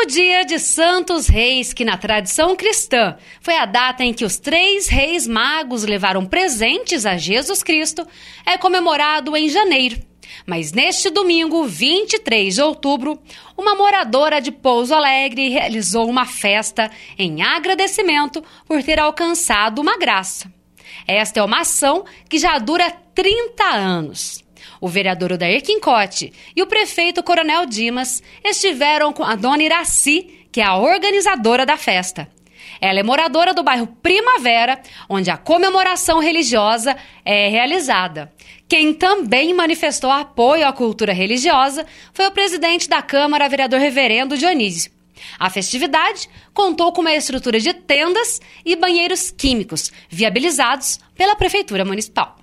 O dia de Santos Reis, que na tradição cristã foi a data em que os três reis magos levaram presentes a Jesus Cristo, é comemorado em janeiro. Mas neste domingo, 23 de outubro, uma moradora de Pouso Alegre realizou uma festa em agradecimento por ter alcançado uma graça. Esta é uma ação que já dura 30 anos. O vereador Odair Quincote e o prefeito Coronel Dimas estiveram com a dona Iraci, que é a organizadora da festa. Ela é moradora do bairro Primavera, onde a comemoração religiosa é realizada. Quem também manifestou apoio à cultura religiosa foi o presidente da Câmara, vereador Reverendo Dionísio. A festividade contou com uma estrutura de tendas e banheiros químicos, viabilizados pela Prefeitura Municipal.